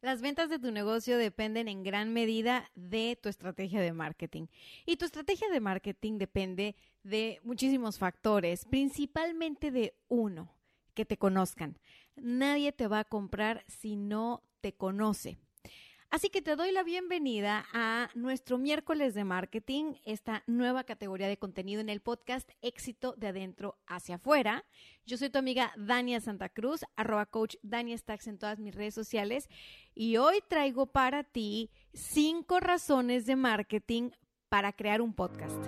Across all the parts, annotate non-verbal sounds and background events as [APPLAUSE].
Las ventas de tu negocio dependen en gran medida de tu estrategia de marketing. Y tu estrategia de marketing depende de muchísimos factores, principalmente de uno, que te conozcan. Nadie te va a comprar si no te conoce. Así que te doy la bienvenida a nuestro miércoles de marketing, esta nueva categoría de contenido en el podcast Éxito de adentro hacia afuera. Yo soy tu amiga Dania Santa Cruz, arroba coach Dania Stacks en todas mis redes sociales y hoy traigo para ti cinco razones de marketing para crear un podcast.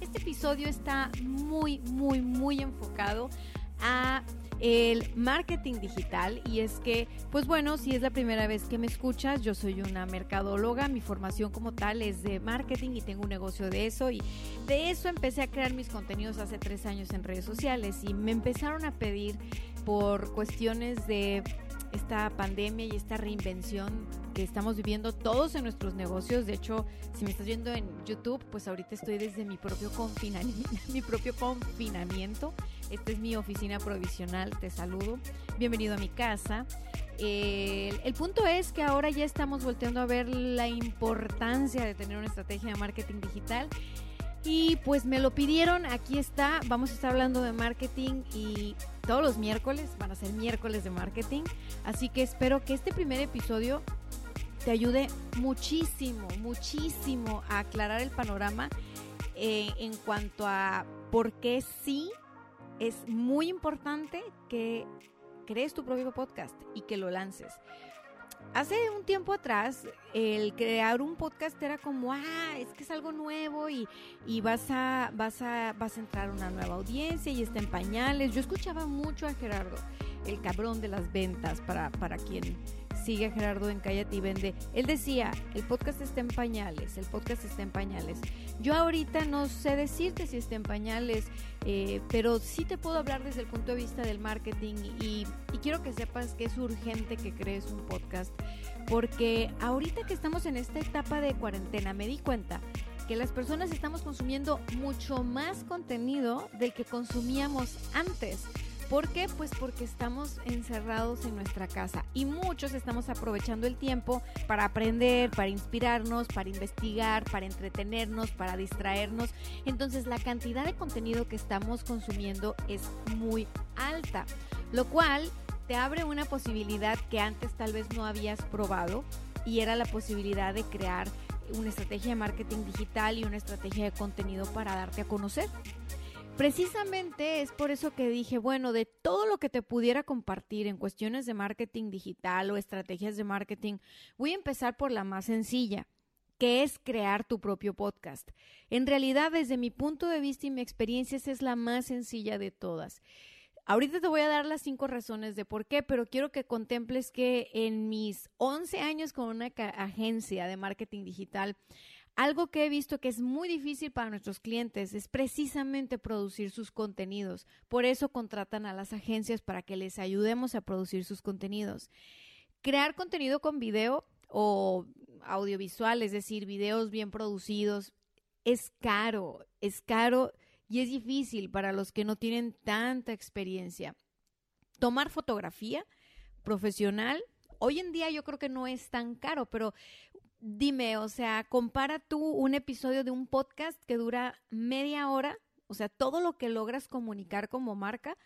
Este episodio está muy, muy, muy enfocado a el marketing digital y es que, pues bueno, si es la primera vez que me escuchas, yo soy una mercadóloga, mi formación como tal es de marketing y tengo un negocio de eso y de eso empecé a crear mis contenidos hace tres años en redes sociales y me empezaron a pedir por cuestiones de esta pandemia y esta reinvención que estamos viviendo todos en nuestros negocios. De hecho, si me estás viendo en YouTube, pues ahorita estoy desde mi propio confinamiento. [LAUGHS] Mi propio confinamiento. Esta es mi oficina provisional. Te saludo. Bienvenido a mi casa. El, el, punto es que ahora ya estamos volteando a ver la importancia de tener una estrategia de marketing digital. Y pues me lo pidieron, aquí está, vamos a estar hablando de marketing y todos los miércoles van a ser miércoles de marketing. Así que espero que este primer episodio te ayude muchísimo, muchísimo a aclarar el panorama eh, en cuanto a por qué sí es muy importante que crees tu propio podcast y que lo lances. Hace un tiempo atrás, el crear un podcast era como, ah, es que es algo nuevo y, y vas, a, vas, a, vas a entrar a una nueva audiencia y está en pañales. Yo escuchaba mucho a Gerardo, el cabrón de las ventas, para, para quien sigue a Gerardo en Cállate y Vende. Él decía, el podcast está en pañales, el podcast está en pañales. Yo ahorita no sé decirte si está en pañales, eh, pero sí te puedo hablar desde el punto de vista del marketing y, y quiero que sepas que es urgente que crees un podcast, porque ahorita que estamos en esta etapa de cuarentena me di cuenta que las personas estamos consumiendo mucho más contenido del que consumíamos antes. ¿Por qué? Pues porque estamos encerrados en nuestra casa y muchos estamos aprovechando el tiempo para aprender, para inspirarnos, para investigar, para entretenernos, para distraernos. Entonces la cantidad de contenido que estamos consumiendo es muy alta, lo cual te abre una posibilidad que antes tal vez no habías probado y era la posibilidad de crear una estrategia de marketing digital y una estrategia de contenido para darte a conocer. Precisamente es por eso que dije, bueno, de todo lo que te pudiera compartir en cuestiones de marketing digital o estrategias de marketing, voy a empezar por la más sencilla, que es crear tu propio podcast. En realidad, desde mi punto de vista y mi experiencia, esa es la más sencilla de todas. Ahorita te voy a dar las cinco razones de por qué, pero quiero que contemples que en mis 11 años con una agencia de marketing digital, algo que he visto que es muy difícil para nuestros clientes es precisamente producir sus contenidos. Por eso contratan a las agencias para que les ayudemos a producir sus contenidos. Crear contenido con video o audiovisual, es decir, videos bien producidos, es caro, es caro y es difícil para los que no tienen tanta experiencia. Tomar fotografía profesional Hoy en día yo creo que no es tan caro, pero dime, o sea, compara tú un episodio de un podcast que dura media hora, o sea, todo lo que logras comunicar como marca,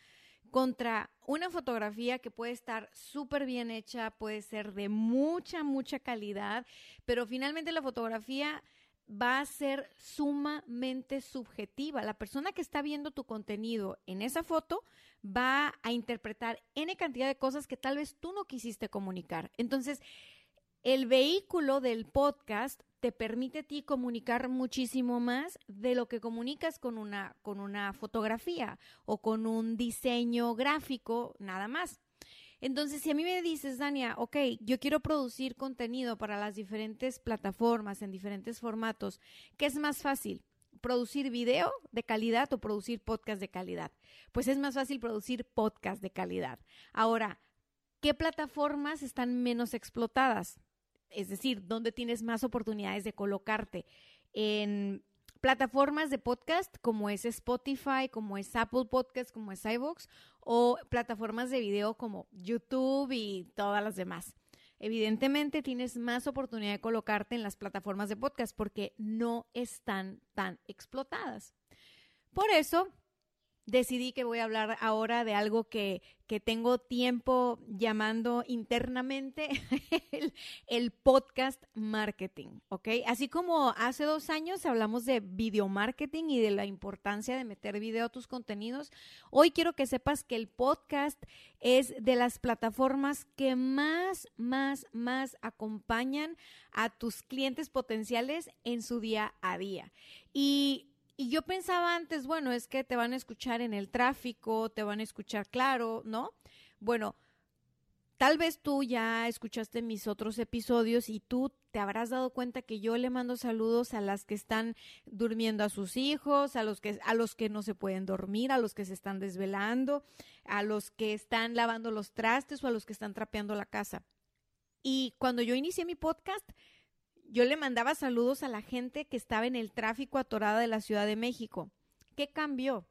contra una fotografía que puede estar súper bien hecha, puede ser de mucha, mucha calidad, pero finalmente la fotografía va a ser sumamente subjetiva. La persona que está viendo tu contenido en esa foto va a interpretar N cantidad de cosas que tal vez tú no quisiste comunicar. Entonces, el vehículo del podcast te permite a ti comunicar muchísimo más de lo que comunicas con una, con una fotografía o con un diseño gráfico, nada más. Entonces, si a mí me dices, Dania, ok, yo quiero producir contenido para las diferentes plataformas, en diferentes formatos, ¿qué es más fácil? ¿Producir video de calidad o producir podcast de calidad? Pues es más fácil producir podcast de calidad. Ahora, ¿qué plataformas están menos explotadas? Es decir, ¿dónde tienes más oportunidades de colocarte? En plataformas de podcast como es Spotify, como es Apple Podcast, como es iVoox o plataformas de video como YouTube y todas las demás. Evidentemente tienes más oportunidad de colocarte en las plataformas de podcast porque no están tan explotadas. Por eso, decidí que voy a hablar ahora de algo que, tengo tiempo llamando internamente [LAUGHS] el, podcast marketing, ¿ok? Así como hace dos años hablamos de video marketing y de la importancia de meter video a tus contenidos, hoy quiero que sepas que el podcast es de las plataformas que más, más, más acompañan a tus clientes potenciales en su día a día. Y y yo pensaba antes, bueno, es que te van a escuchar en el tráfico, te van a escuchar claro, ¿no? Bueno, tal vez tú ya escuchaste mis otros episodios y tú te habrás dado cuenta que yo le mando saludos a las que están durmiendo a sus hijos, a los que a los que no se pueden dormir, a los que se están desvelando, a los que están lavando los trastes o a los que están trapeando la casa. Y cuando yo inicié mi podcast, yo le mandaba saludos a la gente que estaba en el tráfico atorada de la Ciudad de México. ¿Qué cambió?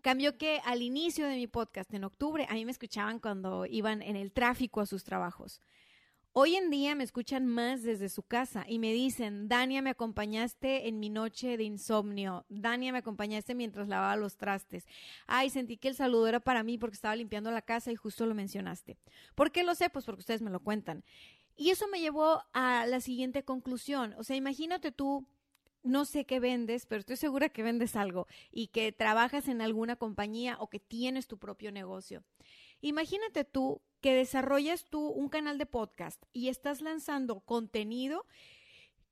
Cambió que al inicio de mi podcast, en octubre, a mí me escuchaban cuando iban en el tráfico a sus trabajos. Hoy en día me escuchan más desde su casa y me dicen, Dania, me acompañaste en mi noche de insomnio. Dania, me acompañaste mientras lavaba los trastes. Ay, sentí que el saludo era para mí porque estaba limpiando la casa y justo lo mencionaste. ¿Por qué lo sé? Pues porque ustedes me lo cuentan. Y eso me llevó a la siguiente conclusión. O sea, imagínate tú, no sé qué vendes, pero estoy segura que vendes algo y que trabajas en alguna compañía o que tienes tu propio negocio. Imagínate tú que desarrollas tú un canal de podcast y estás lanzando contenido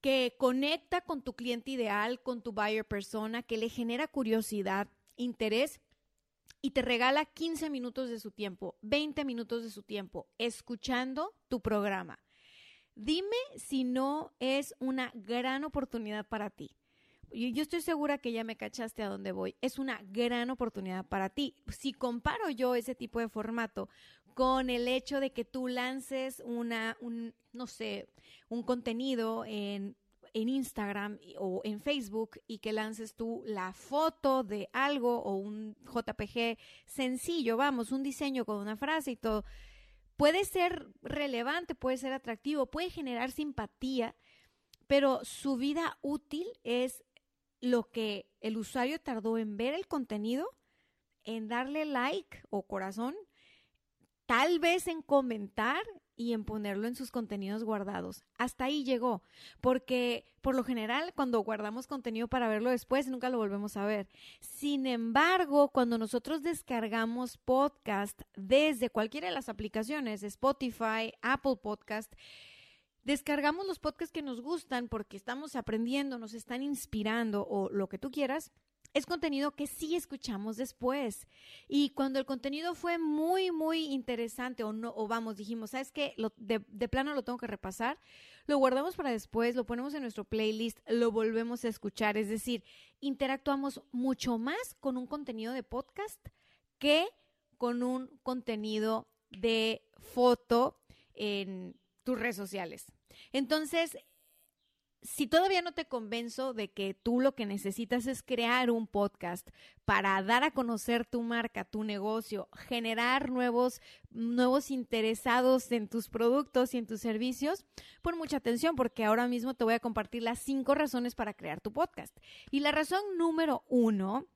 que conecta con tu cliente ideal, con tu buyer persona, que le genera curiosidad, interés y te regala 15 minutos de su tiempo, 20 minutos de su tiempo, escuchando tu programa. Dime si no es una gran oportunidad para ti. Yo estoy segura que ya me cachaste a dónde voy. Es una gran oportunidad para ti. Si comparo yo ese tipo de formato con el hecho de que tú lances una, un, no sé, un contenido en, en Instagram o en Facebook y que lances tú la foto de algo o un JPG sencillo, vamos, un diseño con una frase y todo puede ser relevante, puede ser atractivo, puede generar simpatía, pero su vida útil es lo que el usuario tardó en ver el contenido, en darle like o corazón, tal vez en comentar y en ponerlo en sus contenidos guardados. Hasta ahí llegó, porque por lo general cuando guardamos contenido para verlo después, nunca lo volvemos a ver. Sin embargo, cuando nosotros descargamos podcast desde cualquiera de las aplicaciones, Spotify, Apple Podcast, descargamos los podcasts que nos gustan porque estamos aprendiendo, nos están inspirando o lo que tú quieras es contenido que sí escuchamos después. Y cuando el contenido fue muy, muy interesante o no, o vamos, dijimos, ¿sabes qué? de, de, plano lo tengo que repasar, lo guardamos para después, lo ponemos en nuestro playlist, lo volvemos a escuchar. Es decir, interactuamos mucho más con un contenido de podcast que con un contenido de foto en tus redes sociales. Entonces, si todavía no te convenzo de que tú lo que necesitas es crear un podcast para dar a conocer tu marca, tu negocio, generar nuevos, nuevos interesados en tus productos y en tus servicios, pon mucha atención porque ahora mismo te voy a compartir las cinco razones para crear tu podcast. Y la razón número uno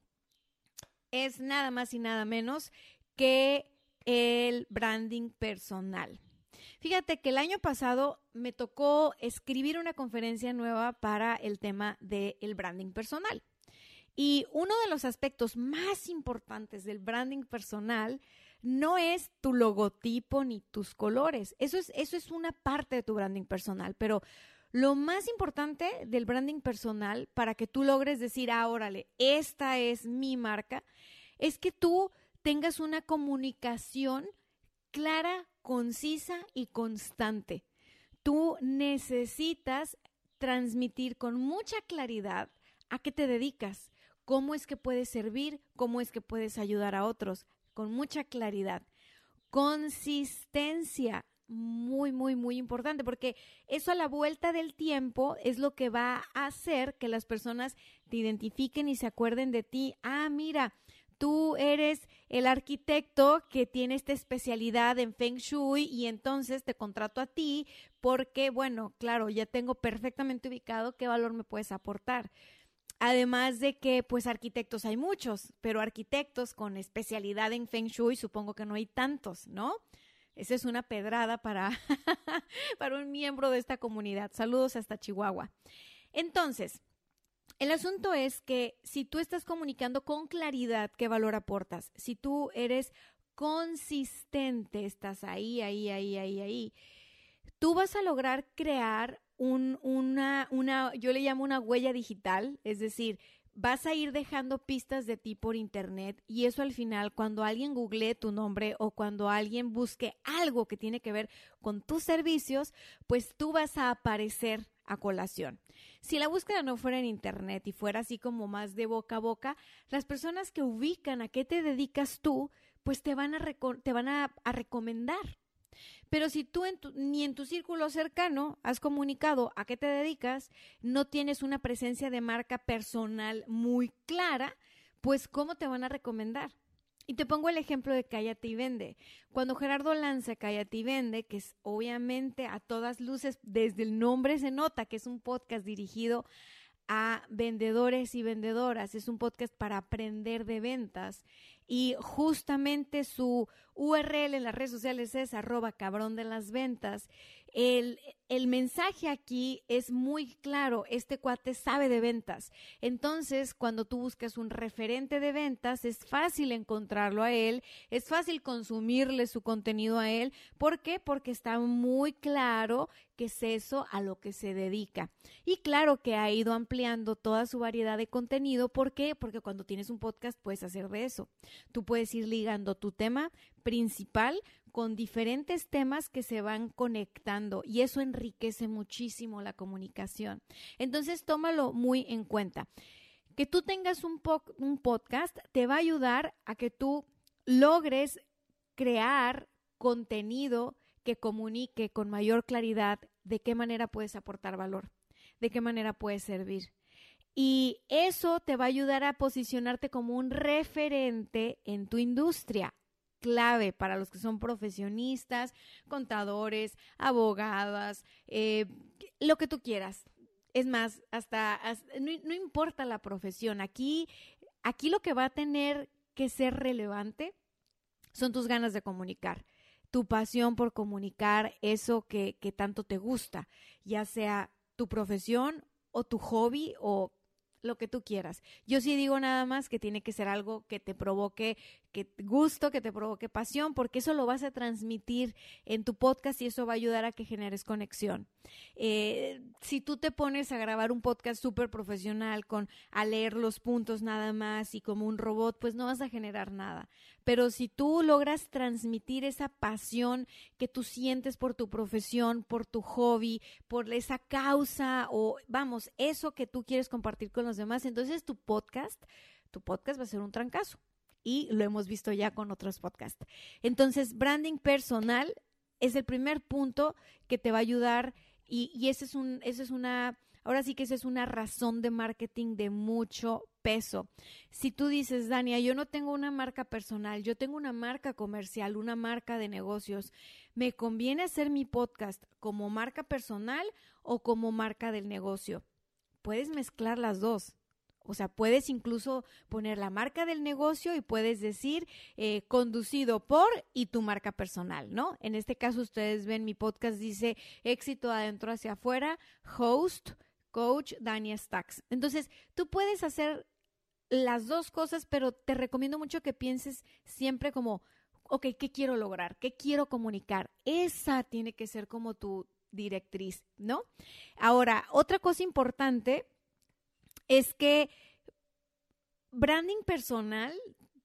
es nada más y nada menos que el branding personal. Fíjate que el año pasado me tocó escribir una conferencia nueva para el tema del branding personal. Y uno de los aspectos más importantes del branding personal no es tu logotipo ni tus colores. Eso es, eso es una parte de tu branding personal, pero lo más importante del branding personal para que tú logres decir, ah, órale, esta es mi marca, es que tú tengas una comunicación clara, concisa y constante. Tú necesitas transmitir con mucha claridad a qué te dedicas, cómo es que puedes servir, cómo es que puedes ayudar a otros, con mucha claridad. Consistencia, muy, muy, muy importante, porque eso a la vuelta del tiempo es lo que va a hacer que las personas te identifiquen y se acuerden de ti. Ah, mira, tú eres el arquitecto que tiene esta especialidad en Feng Shui y entonces te contrato a ti porque, bueno, claro, ya tengo perfectamente ubicado qué valor me puedes aportar. Además de que, pues, arquitectos hay muchos, pero arquitectos con especialidad en Feng Shui supongo que no hay tantos, ¿no? Esa es una pedrada para, [LAUGHS] para un miembro de esta comunidad. Saludos hasta Chihuahua. Entonces, el asunto es que si tú estás comunicando con claridad qué valor aportas, si tú eres consistente, estás ahí, ahí, ahí, ahí, ahí, tú vas a lograr crear un, una, una, yo le llamo una huella digital, es decir, vas a ir dejando pistas de ti por internet y eso al final, cuando alguien googlee tu nombre o cuando alguien busque algo que tiene que ver con tus servicios, pues tú vas a aparecer a colación. Si la búsqueda no fuera en Internet y fuera así como más de boca a boca, las personas que ubican a qué te dedicas tú, pues te van a, te van a recomendar. Pero si tú ni en tu círculo cercano has comunicado a qué te dedicas, no tienes una presencia de marca personal muy clara, pues ¿cómo te van a recomendar? Y te pongo el ejemplo de Cállate y Vende. Cuando Gerardo lanza Cállate y Vende, que es obviamente a todas luces, desde el nombre se nota que es un podcast dirigido a vendedores y vendedoras, es un podcast para aprender de ventas y justamente su URL en las redes sociales es arroba cabrón de las ventas. El, mensaje aquí es muy claro, este cuate sabe de ventas. Entonces, cuando tú buscas un referente de ventas, es fácil encontrarlo a él, es fácil consumirle su contenido a él. ¿Por qué? Porque está muy claro que es eso a lo que se dedica. Y claro que ha ido ampliando toda su variedad de contenido. ¿Por qué? Porque cuando tienes un podcast puedes hacer de eso. Tú puedes ir ligando tu tema principal con diferentes temas que se van conectando y eso enriquece muchísimo la comunicación. Entonces, tómalo muy en cuenta. Que tú tengas un, podcast te va a ayudar a que tú logres crear contenido que comunique con mayor claridad de qué manera puedes aportar valor, de qué manera puedes servir. Y eso te va a ayudar a posicionarte como un referente en tu industria clave para los que son profesionistas, contadores, abogadas, eh, lo que tú quieras. Es más, hasta, no, importa la profesión. Aquí, aquí lo que va a tener que ser relevante son tus ganas de comunicar, tu pasión por comunicar eso que tanto te gusta, ya sea tu profesión o tu hobby o lo que tú quieras. Yo sí digo nada más que tiene que ser algo que te provoque que gusto, que te provoque pasión, porque eso lo vas a transmitir en tu podcast y eso va a ayudar a que generes conexión. Eh, si tú te pones a grabar un podcast súper profesional con a leer los puntos nada más y como un robot, pues no vas a generar nada. Pero si tú logras transmitir esa pasión que tú sientes por tu profesión, por tu hobby, por esa causa o vamos, eso que tú quieres compartir con los demás, entonces tu podcast, tu podcast va a ser un trancazo y lo hemos visto ya con otros podcasts. Entonces, branding personal es el primer punto que te va a ayudar y, ese es un, es una, ahora sí que esa es una razón de marketing de mucho peso. Si tú dices, Dania, yo no tengo una marca personal, yo tengo una marca comercial, una marca de negocios, ¿me conviene hacer mi podcast como marca personal o como marca del negocio? Puedes mezclar las dos O sea, puedes incluso poner la marca del negocio y puedes decir eh, conducido por y tu marca personal, ¿no? En este caso, ustedes ven mi podcast dice éxito adentro hacia afuera, host, coach, Dania Stacks. Entonces, tú puedes hacer las dos cosas, pero te recomiendo mucho que pienses siempre como, ok, ¿qué quiero lograr? ¿Qué quiero comunicar? Esa tiene que ser como tu directriz, ¿no? Ahora, otra cosa importante es que branding personal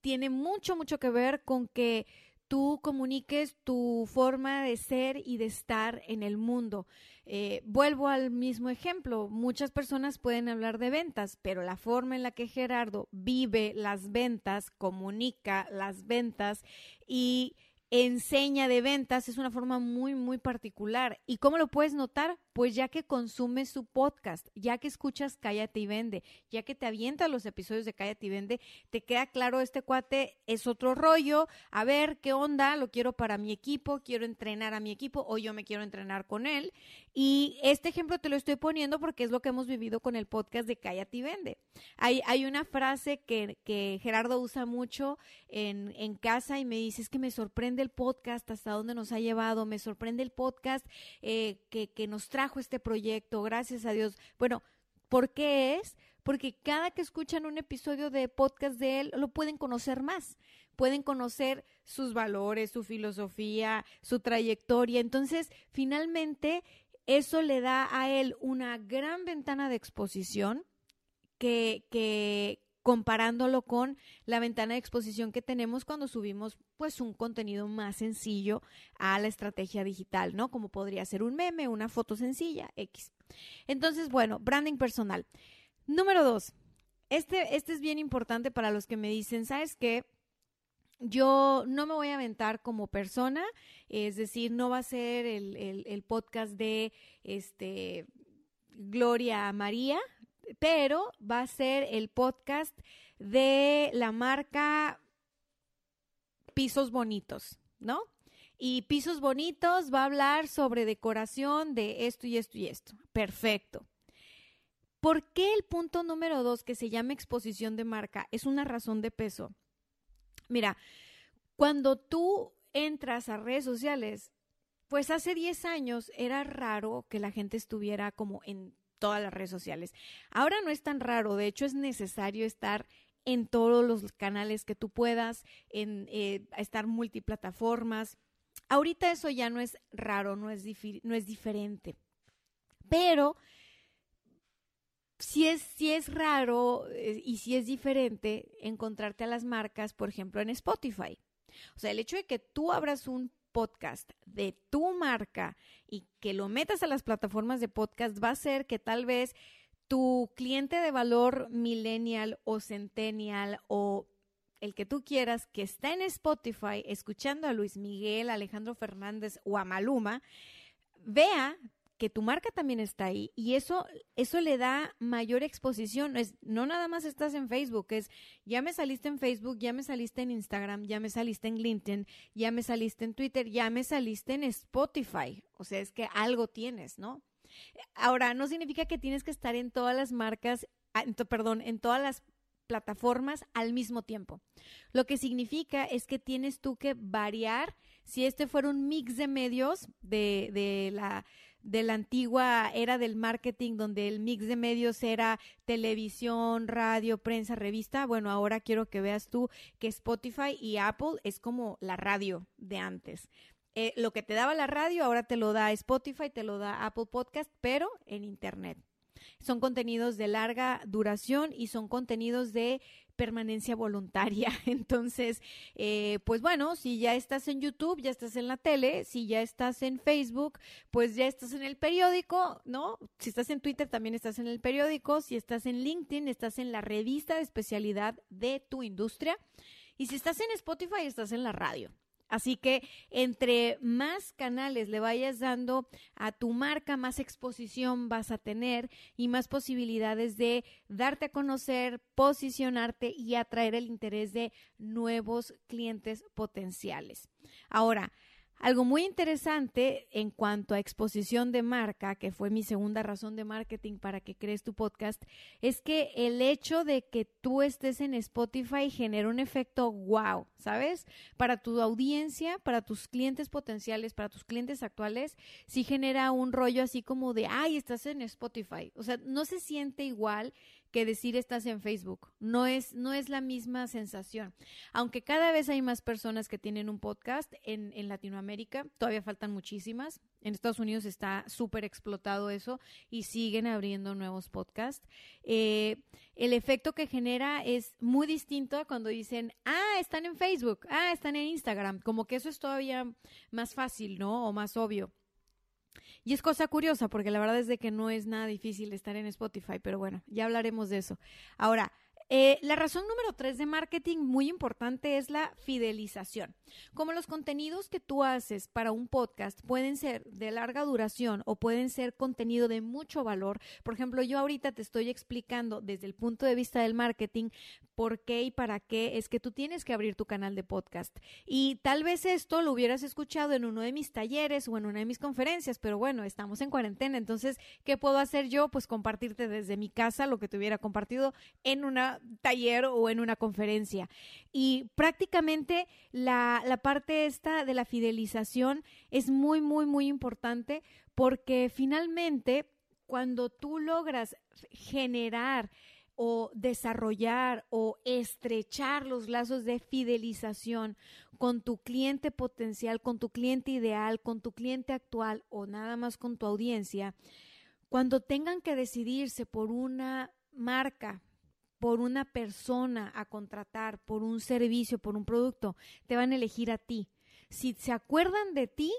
tiene mucho, mucho que ver con que tú comuniques tu forma de ser y de estar en el mundo. Eh, vuelvo al mismo ejemplo, muchas personas pueden hablar de ventas, pero la forma en la que Gerardo vive las ventas, comunica las ventas y enseña de ventas es una forma muy, muy particular. ¿Y cómo lo puedes notar? Pues ya que consumes su podcast, ya que escuchas Cállate y Vende, ya que te avientas los episodios de Cállate y Vende, te queda claro, este cuate es otro rollo, a ver qué onda, lo quiero para mi equipo, quiero entrenar a mi equipo o yo me quiero entrenar con él. Y este ejemplo te lo estoy poniendo porque es lo que hemos vivido con el podcast de Cállate y Vende. Hay, hay una frase que, que Gerardo usa mucho en, en casa y me dice, es que me sorprende el podcast, hasta dónde nos ha llevado, me sorprende el podcast eh, que, que nos trajo este proyecto, gracias a Dios. Bueno, ¿por qué es? Porque cada que escuchan un episodio de podcast de él, lo pueden conocer más, pueden conocer sus valores, su filosofía, su trayectoria. Entonces, finalmente, eso le da a él una gran ventana de exposición que, que, comparándolo con la ventana de exposición que tenemos cuando subimos pues un contenido más sencillo a la estrategia digital, ¿no? Como podría ser un meme, una foto sencilla, X. Entonces, bueno, branding personal. Número dos, este, este es bien importante para los que me dicen, ¿sabes qué? Yo no me voy a aventar como persona, es decir, no va a ser el, el, el podcast de este Gloria María, pero va a ser el podcast de la marca Pisos Bonitos, ¿no? Y Pisos Bonitos va a hablar sobre decoración de esto y esto y esto. Perfecto. ¿Por qué el punto número dos, que se llama exposición de marca, es una razón de peso? Mira, cuando tú entras a redes sociales, pues hace 10 años era raro que la gente estuviera como en todas las redes sociales. Ahora no es tan raro, de hecho es necesario estar en todos los canales que tú puedas, en eh, estar multiplataformas. Ahorita eso ya no es raro, no es, no es diferente. Pero si es, si es raro eh, y si es diferente encontrarte a las marcas, por ejemplo, en Spotify. O sea, el hecho de que tú abras un podcast de tu marca y que lo metas a las plataformas de podcast va a ser que tal vez tu cliente de valor millennial o centennial o el que tú quieras que está en Spotify escuchando a Luis Miguel, Alejandro Fernández o a Maluma, vea que tu marca también está ahí y eso eso le da mayor exposición. Es no nada más estás en Facebook es ya me saliste en Facebook ya me saliste en Instagram ya me saliste en LinkedIn ya me saliste en Twitter ya me saliste en Spotify. O sea es que algo tienes no ahora no significa que tienes que estar en todas las marcas ah, perdón en todas las plataformas al mismo tiempo. Lo que significa es que tienes tú que variar. Si este fuera un mix de medios de, de la de la antigua era del marketing, donde el mix de medios era televisión, radio, prensa, revista. Bueno, ahora quiero que veas tú que Spotify y Apple es como la radio de antes. Eh, lo que te daba la radio ahora te lo da Spotify, te lo da Apple Podcast, pero en Internet. Son contenidos de larga duración y son contenidos de permanencia voluntaria. Entonces, eh, pues bueno, si ya estás en YouTube, ya estás en la tele, si ya estás en Facebook, pues ya estás en el periódico, ¿no? Si estás en Twitter, también estás en el periódico, si estás en LinkedIn, estás en la revista de especialidad de tu industria. Y si estás en Spotify, estás en la radio. Así que entre más canales le vayas dando a tu marca, más exposición vas a tener y más posibilidades de darte a conocer, posicionarte y atraer el interés de nuevos clientes potenciales. Ahora, Algo muy interesante en cuanto a exposición de marca, que fue mi segunda razón de marketing para que crees tu podcast, es que el hecho de que tú estés en Spotify genera un efecto wow, ¿sabes? Para tu audiencia, para tus clientes potenciales, para tus clientes actuales, sí genera un rollo así como de, ay, estás en Spotify. O sea, no se siente igual que decir estás en Facebook. No es, no es la misma sensación. Aunque cada vez hay más personas que tienen un podcast en, en Latinoamérica, todavía faltan muchísimas. En Estados Unidos está súper explotado eso y siguen abriendo nuevos podcasts. Eh, el efecto que genera es muy distinto a cuando dicen, ah, están en Facebook, ah, están en Instagram. Como que eso es todavía más fácil, ¿no? O más obvio. Y es cosa curiosa, porque la verdad es de que no es nada difícil estar en Spotify, pero bueno, ya hablaremos de eso. Ahora, eh, la razón número tres de marketing muy importante es la fidelización. Como los contenidos que tú haces para un podcast pueden ser de larga duración o pueden ser contenido de mucho valor. Por ejemplo, yo ahorita te estoy explicando desde el punto de vista del marketing por qué y para qué es que tú tienes que abrir tu canal de podcast. Y tal vez esto lo hubieras escuchado en uno de mis talleres o en una de mis conferencias, pero bueno, estamos en cuarentena, entonces, ¿qué puedo hacer yo? Pues compartirte desde mi casa lo que te hubiera compartido en una taller o en una conferencia. Y prácticamente la, la parte esta de la fidelización es muy, muy, muy importante porque finalmente cuando tú logras generar o desarrollar o estrechar los lazos de fidelización con tu cliente potencial, con tu cliente ideal, con tu cliente actual o nada más con tu audiencia, cuando tengan que decidirse por una marca, por una persona a contratar, por un servicio, por un producto, te van a elegir a ti. Si se acuerdan de ti,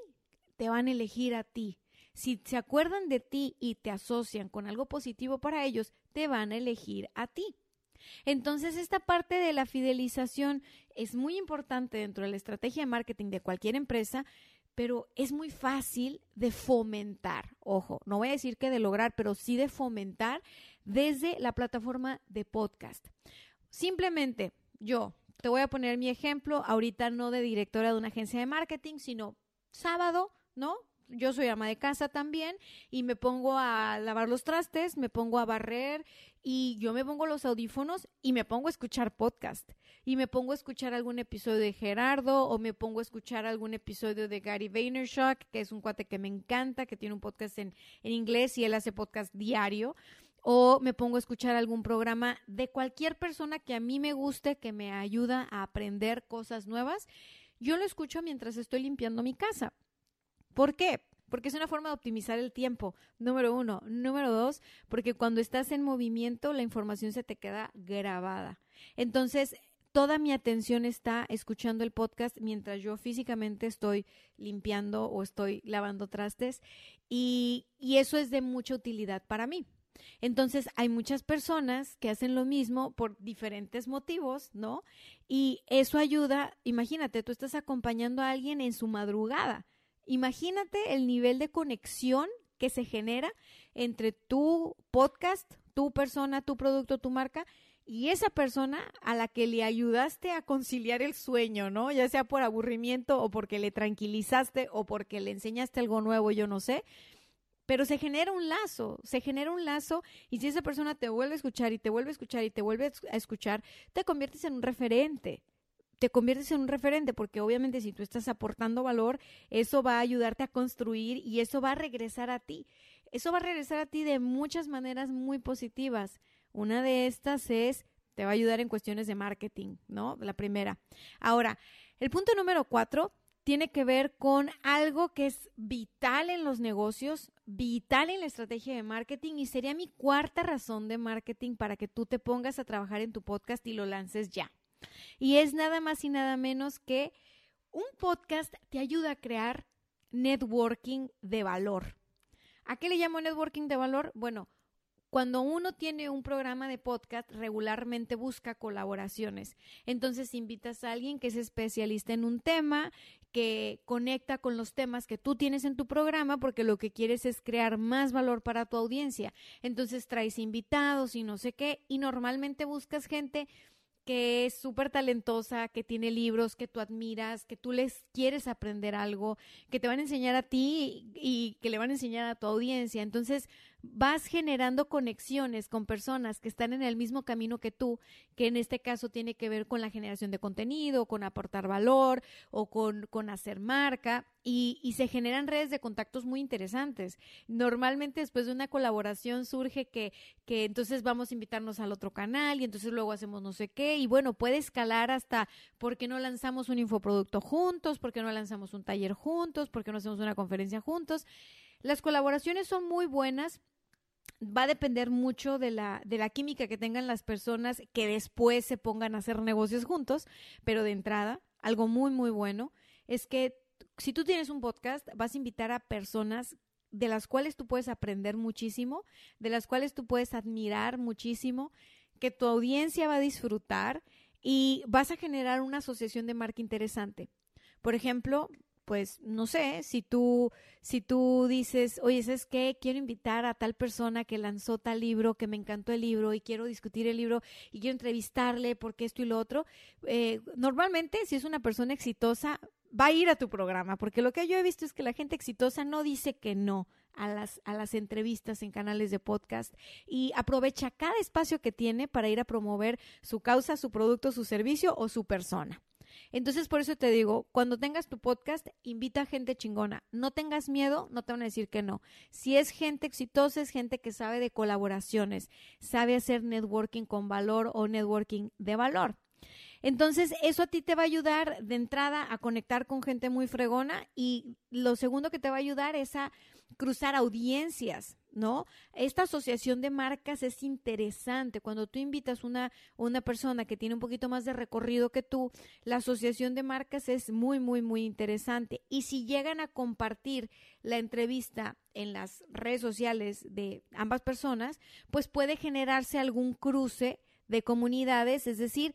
te van a elegir a ti. Si se acuerdan de ti y te asocian con algo positivo para ellos, te van a elegir a ti. Entonces, esta parte de la fidelización es muy importante dentro de la estrategia de marketing de cualquier empresa pero es muy fácil de fomentar. Ojo, no voy a decir que de lograr, pero sí de fomentar desde la plataforma de podcast. Simplemente yo te voy a poner mi ejemplo, ahorita no de directora de una agencia de marketing, sino sábado, ¿no? yo soy ama de casa también y me pongo a lavar los trastes, me pongo a barrer y yo me pongo los audífonos y me pongo a escuchar podcast y me pongo a escuchar algún episodio de Gerardo o me pongo a escuchar algún episodio de Gary Vaynerchuk, que es un cuate que me encanta, que tiene un podcast en, en inglés y él hace podcast diario o me pongo a escuchar algún programa de cualquier persona que a mí me guste, que me ayuda a aprender cosas nuevas. Yo lo escucho mientras estoy limpiando mi casa. ¿Por qué? Porque es una forma de optimizar el tiempo, número uno. Número dos, porque cuando estás en movimiento la información se te queda grabada. Entonces, toda mi atención está escuchando el podcast mientras yo físicamente estoy limpiando o estoy lavando trastes y, y eso es de mucha utilidad para mí. Entonces, hay muchas personas que hacen lo mismo por diferentes motivos, ¿no? Y eso ayuda, imagínate, tú estás acompañando a alguien en su madrugada Imagínate el nivel de conexión que se genera entre tu podcast, tu persona, tu producto, tu marca y esa persona a la que le ayudaste a conciliar el sueño, ¿no? Ya sea por aburrimiento o porque le tranquilizaste o porque le enseñaste algo nuevo, yo no sé. Pero se genera un lazo, se genera un lazo y si esa persona te vuelve a escuchar y te vuelve a escuchar y te vuelve a escuchar, te conviertes en un referente te conviertes en un referente, porque obviamente si tú estás aportando valor, eso va a ayudarte a construir y eso va a regresar a ti. Eso va a regresar a ti de muchas maneras muy positivas. Una de estas es, te va a ayudar en cuestiones de marketing, ¿no? La primera. Ahora, el punto número cuatro tiene que ver con algo que es vital en los negocios, vital en la estrategia de marketing y sería mi cuarta razón de marketing para que tú te pongas a trabajar en tu podcast y lo lances ya. Y es nada más y nada menos que un podcast te ayuda a crear networking de valor. ¿A qué le llamo networking de valor? Bueno, cuando uno tiene un programa de podcast, regularmente busca colaboraciones. Entonces invitas a alguien que es especialista en un tema, que conecta con los temas que tú tienes en tu programa, porque lo que quieres es crear más valor para tu audiencia. Entonces traes invitados y no sé qué, y normalmente buscas gente que es súper talentosa, que tiene libros que tú admiras, que tú les quieres aprender algo, que te van a enseñar a ti y, que le van a enseñar a tu audiencia. Entonces vas generando conexiones con personas que están en el mismo camino que tú, que en este caso tiene que ver con la generación de contenido, con aportar valor o con, con hacer marca y, y se generan redes de contactos muy interesantes. Normalmente después de una colaboración surge que, que entonces vamos a invitarnos al otro canal y entonces luego hacemos no sé qué y bueno, puede escalar hasta por qué no lanzamos un infoproducto juntos, por qué no lanzamos un taller juntos, por qué no hacemos una conferencia juntos. Las colaboraciones son muy buenas. Va a depender mucho de la, de la química que tengan las personas que después se pongan a hacer negocios juntos, pero de entrada, algo muy, muy bueno es que si tú tienes un podcast, vas a invitar a personas de las cuales tú puedes aprender muchísimo, de las cuales tú puedes admirar muchísimo, que tu audiencia va a disfrutar y vas a generar una asociación de marca interesante. Por ejemplo, pues no sé, si tú, si tú dices, oye, ¿sabes qué? Quiero invitar a tal persona que lanzó tal libro, que me encantó el libro y quiero discutir el libro y quiero entrevistarle porque esto y lo otro. Eh, normalmente, si es una persona exitosa, va a ir a tu programa, porque lo que yo he visto es que la gente exitosa no dice que no a las, a las entrevistas en canales de podcast y aprovecha cada espacio que tiene para ir a promover su causa, su producto, su servicio o su persona. Entonces, por eso te digo, cuando tengas tu podcast, invita a gente chingona. No tengas miedo, no te van a decir que no. Si es gente exitosa, es gente que sabe de colaboraciones, sabe hacer networking con valor o networking de valor. Entonces, eso a ti te va a ayudar de entrada a conectar con gente muy fregona y lo segundo que te va a ayudar es a cruzar audiencias, ¿no? Esta asociación de marcas es interesante. Cuando tú invitas una una persona que tiene un poquito más de recorrido que tú, la asociación de marcas es muy, muy, muy interesante. Y si llegan a compartir la entrevista en las redes sociales de ambas personas, pues puede generarse algún cruce de comunidades, es decir,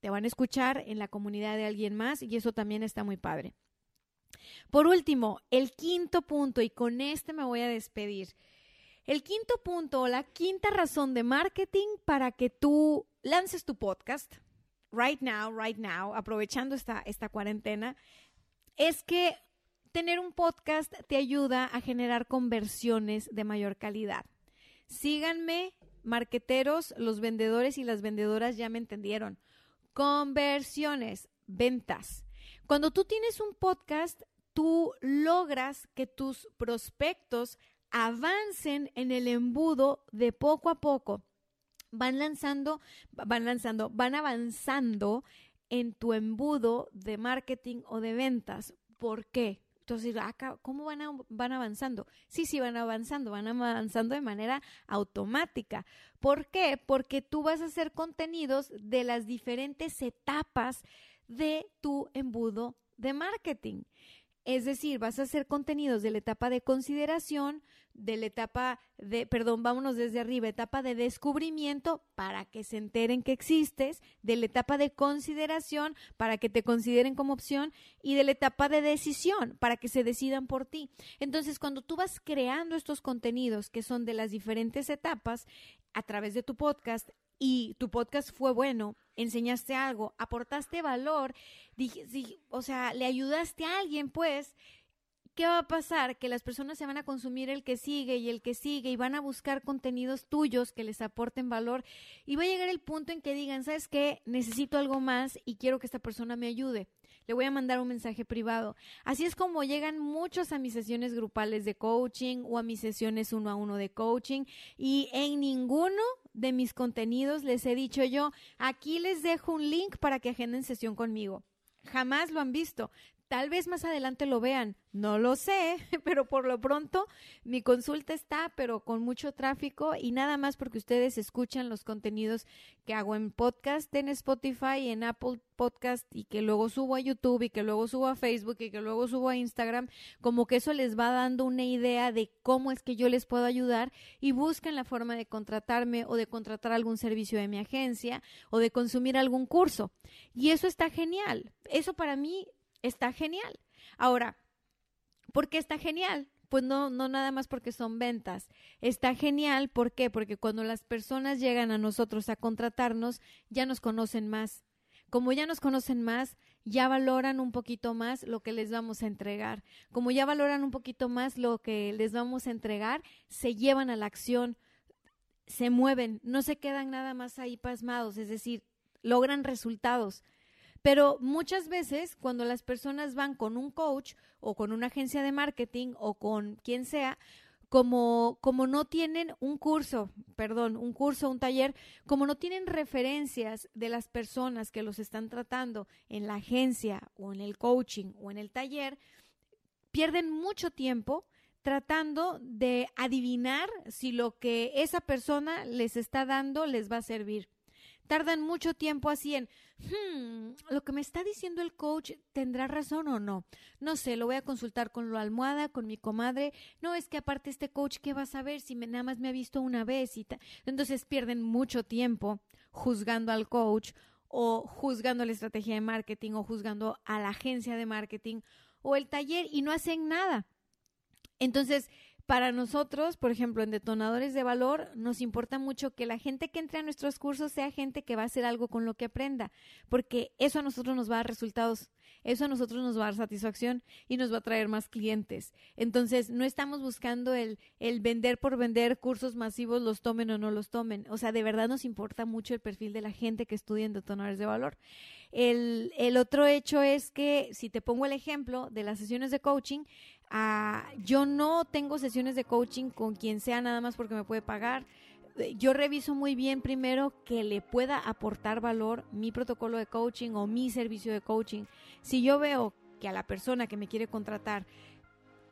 te van a escuchar en la comunidad de alguien más y eso también está muy padre. Por último, el quinto punto, y con este me voy a despedir. El quinto punto, la quinta razón de marketing para que tú lances tu podcast, right now, right now, aprovechando esta, esta cuarentena, es que tener un podcast te ayuda a generar conversiones de mayor calidad. Síganme, marqueteros, los vendedores y las vendedoras ya me entendieron. Conversiones, ventas. Cuando tú tienes un podcast, tú logras que tus prospectos avancen en el embudo de poco a poco. Van lanzando, van lanzando, van avanzando en tu embudo de marketing o de ventas. ¿Por qué? Entonces, acá, ¿cómo van, van avanzando? Sí, sí, van avanzando, van avanzando de manera automática. ¿Por qué? Porque tú vas a hacer contenidos de las diferentes etapas de tu embudo de marketing. Es decir, vas a hacer contenidos de la etapa de consideración, de la etapa de, perdón, vámonos desde arriba, etapa de descubrimiento para que se enteren que existes, de la etapa de consideración para que te consideren como opción y de la etapa de decisión para que se decidan por ti. Entonces, cuando tú vas creando estos contenidos que son de las diferentes etapas a través de tu podcast, y tu podcast fue bueno, enseñaste algo, aportaste valor, dije, o sea, le ayudaste a alguien, pues, ¿qué va a pasar? Que las personas se van a consumir el que sigue y el que sigue y van a buscar contenidos tuyos que les aporten valor y va a llegar el punto en que digan, ¿sabes qué? Necesito algo más y quiero que esta persona me ayude. Le voy a mandar un mensaje privado. Así es como llegan muchos a mis sesiones grupales de coaching o a mis sesiones uno a uno de coaching y en ninguno de mis contenidos les he dicho yo, aquí les dejo un link para que agenden sesión conmigo. Jamás lo han visto. Tal vez más adelante lo vean, no lo sé, [LAUGHS] pero por lo pronto mi consulta está, pero con mucho tráfico y nada más porque ustedes escuchan los contenidos que hago en podcast, en Spotify, en Apple Podcast y que luego subo a YouTube y que luego subo a Facebook y que luego subo a Instagram, como que eso les va dando una idea de cómo es que yo les puedo ayudar y busquen la forma de contratarme o de contratar algún servicio de mi agencia o de consumir algún curso. Y eso está genial. Eso para mí está genial. Ahora, ¿por qué está genial? pues no, no nada más porque son ventas. Está genial. Porque cuando las personas llegan a nosotros a contratarnos, ya nos conocen más. Como ya nos conocen más, ya valoran un poquito más lo que les vamos a entregar. Como ya valoran un poquito más lo que les vamos a entregar, se llevan a la acción, se mueven, no se quedan nada más ahí pasmados, es decir, logran resultados. Pero muchas veces cuando las personas van con un coach o con una agencia de marketing o con quien sea, como, como no tienen un curso, perdón, un curso, un taller, como no tienen referencias de las personas que los están tratando en la agencia o en el coaching o en el taller, pierden mucho tiempo tratando de adivinar si lo que esa persona les está dando les va a servir tardan mucho tiempo así en, hmm, lo que me está diciendo el coach tendrá razón o no. No sé, lo voy a consultar con la almohada, con mi comadre. No, es que aparte este coach, ¿qué va a saber si nada más me ha visto una vez? Y Entonces pierden mucho tiempo juzgando al coach o juzgando la estrategia de marketing o juzgando a la agencia de marketing o el taller y no hacen nada. Entonces, para nosotros, por ejemplo, en detonadores de valor, nos importa mucho que la gente que entre a nuestros cursos sea gente que va a hacer algo con lo que aprenda, porque eso a nosotros nos va a dar resultados, eso a nosotros nos va a dar satisfacción y nos va a traer más clientes. Entonces, no estamos buscando el, el vender por vender cursos masivos, los tomen o no los tomen. O sea, de verdad nos importa mucho el perfil de la gente que estudia en detonadores de valor. El, el otro hecho es que, si te pongo el ejemplo de las sesiones de coaching, Ah, yo no tengo sesiones de coaching con quien sea nada más porque me puede pagar. Yo reviso muy bien primero que le pueda aportar valor mi protocolo de coaching o mi servicio de coaching. Si yo veo que a la persona que me quiere contratar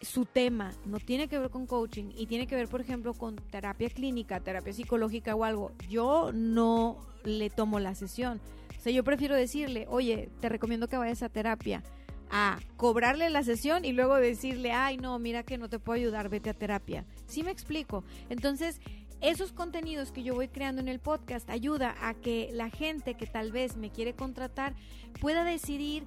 su tema no tiene que ver con coaching y tiene que ver, por ejemplo, con terapia clínica, terapia psicológica o algo, yo no le tomo la sesión. O sea, yo prefiero decirle, oye, te recomiendo que vayas a terapia a cobrarle la sesión y luego decirle, ay, no, mira que no te puedo ayudar, vete a terapia. ¿Sí me explico? Entonces, esos contenidos que yo voy creando en el podcast ayuda a que la gente que tal vez me quiere contratar pueda decidir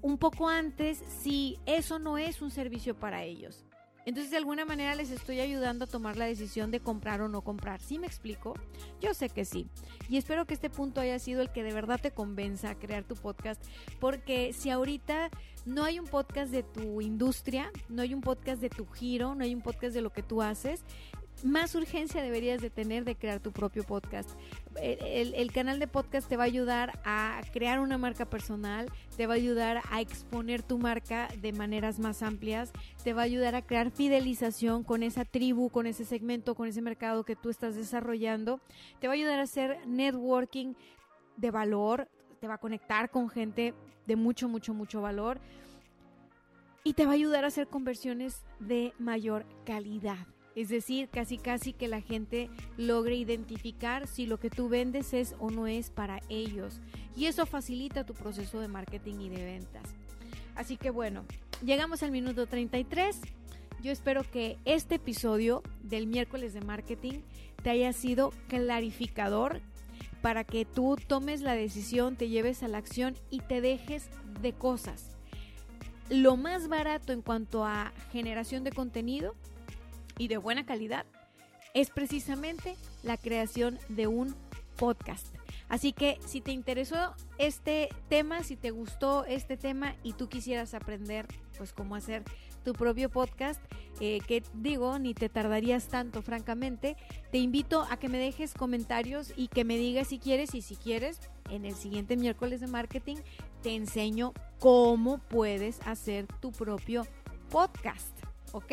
un poco antes si eso no es un servicio para ellos. Entonces de alguna manera les estoy ayudando a tomar la decisión de comprar o no comprar. ¿Sí me explico? Yo sé que sí. Y espero que este punto haya sido el que de verdad te convenza a crear tu podcast. Porque si ahorita no hay un podcast de tu industria, no hay un podcast de tu giro, no hay un podcast de lo que tú haces, más urgencia deberías de tener de crear tu propio podcast. El, canal de podcast te va a ayudar a crear una marca personal, te va a ayudar a exponer tu marca de maneras más amplias, te va a ayudar a crear fidelización con esa tribu, con ese segmento, con ese mercado que tú estás desarrollando, te va a ayudar a hacer networking de valor, te va a conectar con gente de mucho, mucho, mucho valor y te va a ayudar a hacer conversiones de mayor calidad. Es decir, casi casi que la gente logre identificar si lo que tú vendes es o no es para ellos. Y eso facilita tu proceso de marketing y de ventas. Así que bueno, llegamos al minuto 33. Yo espero que este episodio del miércoles de marketing te haya sido clarificador para que tú tomes la decisión, te lleves a la acción y te dejes de cosas. Lo más barato en cuanto a generación de contenido y de buena calidad es precisamente la creación de un podcast. Así que si te interesó este tema, si te gustó este tema y tú quisieras aprender pues cómo hacer tu propio podcast, eh, que digo, ni te tardarías tanto, francamente, te invito a que me dejes comentarios y que me digas si quieres y si quieres, en el siguiente miércoles de marketing te enseño cómo puedes hacer tu propio podcast, ¿ok?